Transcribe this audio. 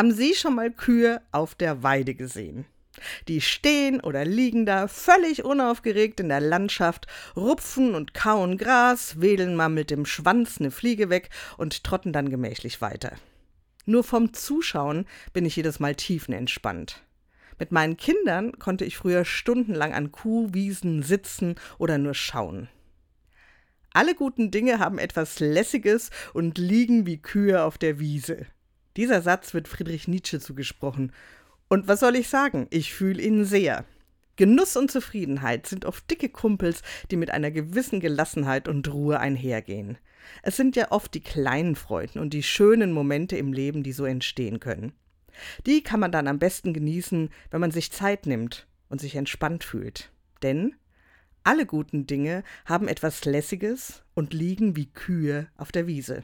Haben Sie schon mal Kühe auf der Weide gesehen? Die stehen oder liegen da völlig unaufgeregt in der Landschaft, rupfen und kauen Gras, wedeln mal mit dem Schwanz eine Fliege weg und trotten dann gemächlich weiter. Nur vom Zuschauen bin ich jedes Mal tiefenentspannt. Mit meinen Kindern konnte ich früher stundenlang an Kuhwiesen sitzen oder nur schauen. Alle guten Dinge haben etwas Lässiges und liegen wie Kühe auf der Wiese. Dieser Satz wird Friedrich Nietzsche zugesprochen. Und was soll ich sagen? Ich fühle ihn sehr. Genuss und Zufriedenheit sind oft dicke Kumpels, die mit einer gewissen Gelassenheit und Ruhe einhergehen. Es sind ja oft die kleinen Freuden und die schönen Momente im Leben, die so entstehen können. Die kann man dann am besten genießen, wenn man sich Zeit nimmt und sich entspannt fühlt. Denn alle guten Dinge haben etwas Lässiges und liegen wie Kühe auf der Wiese.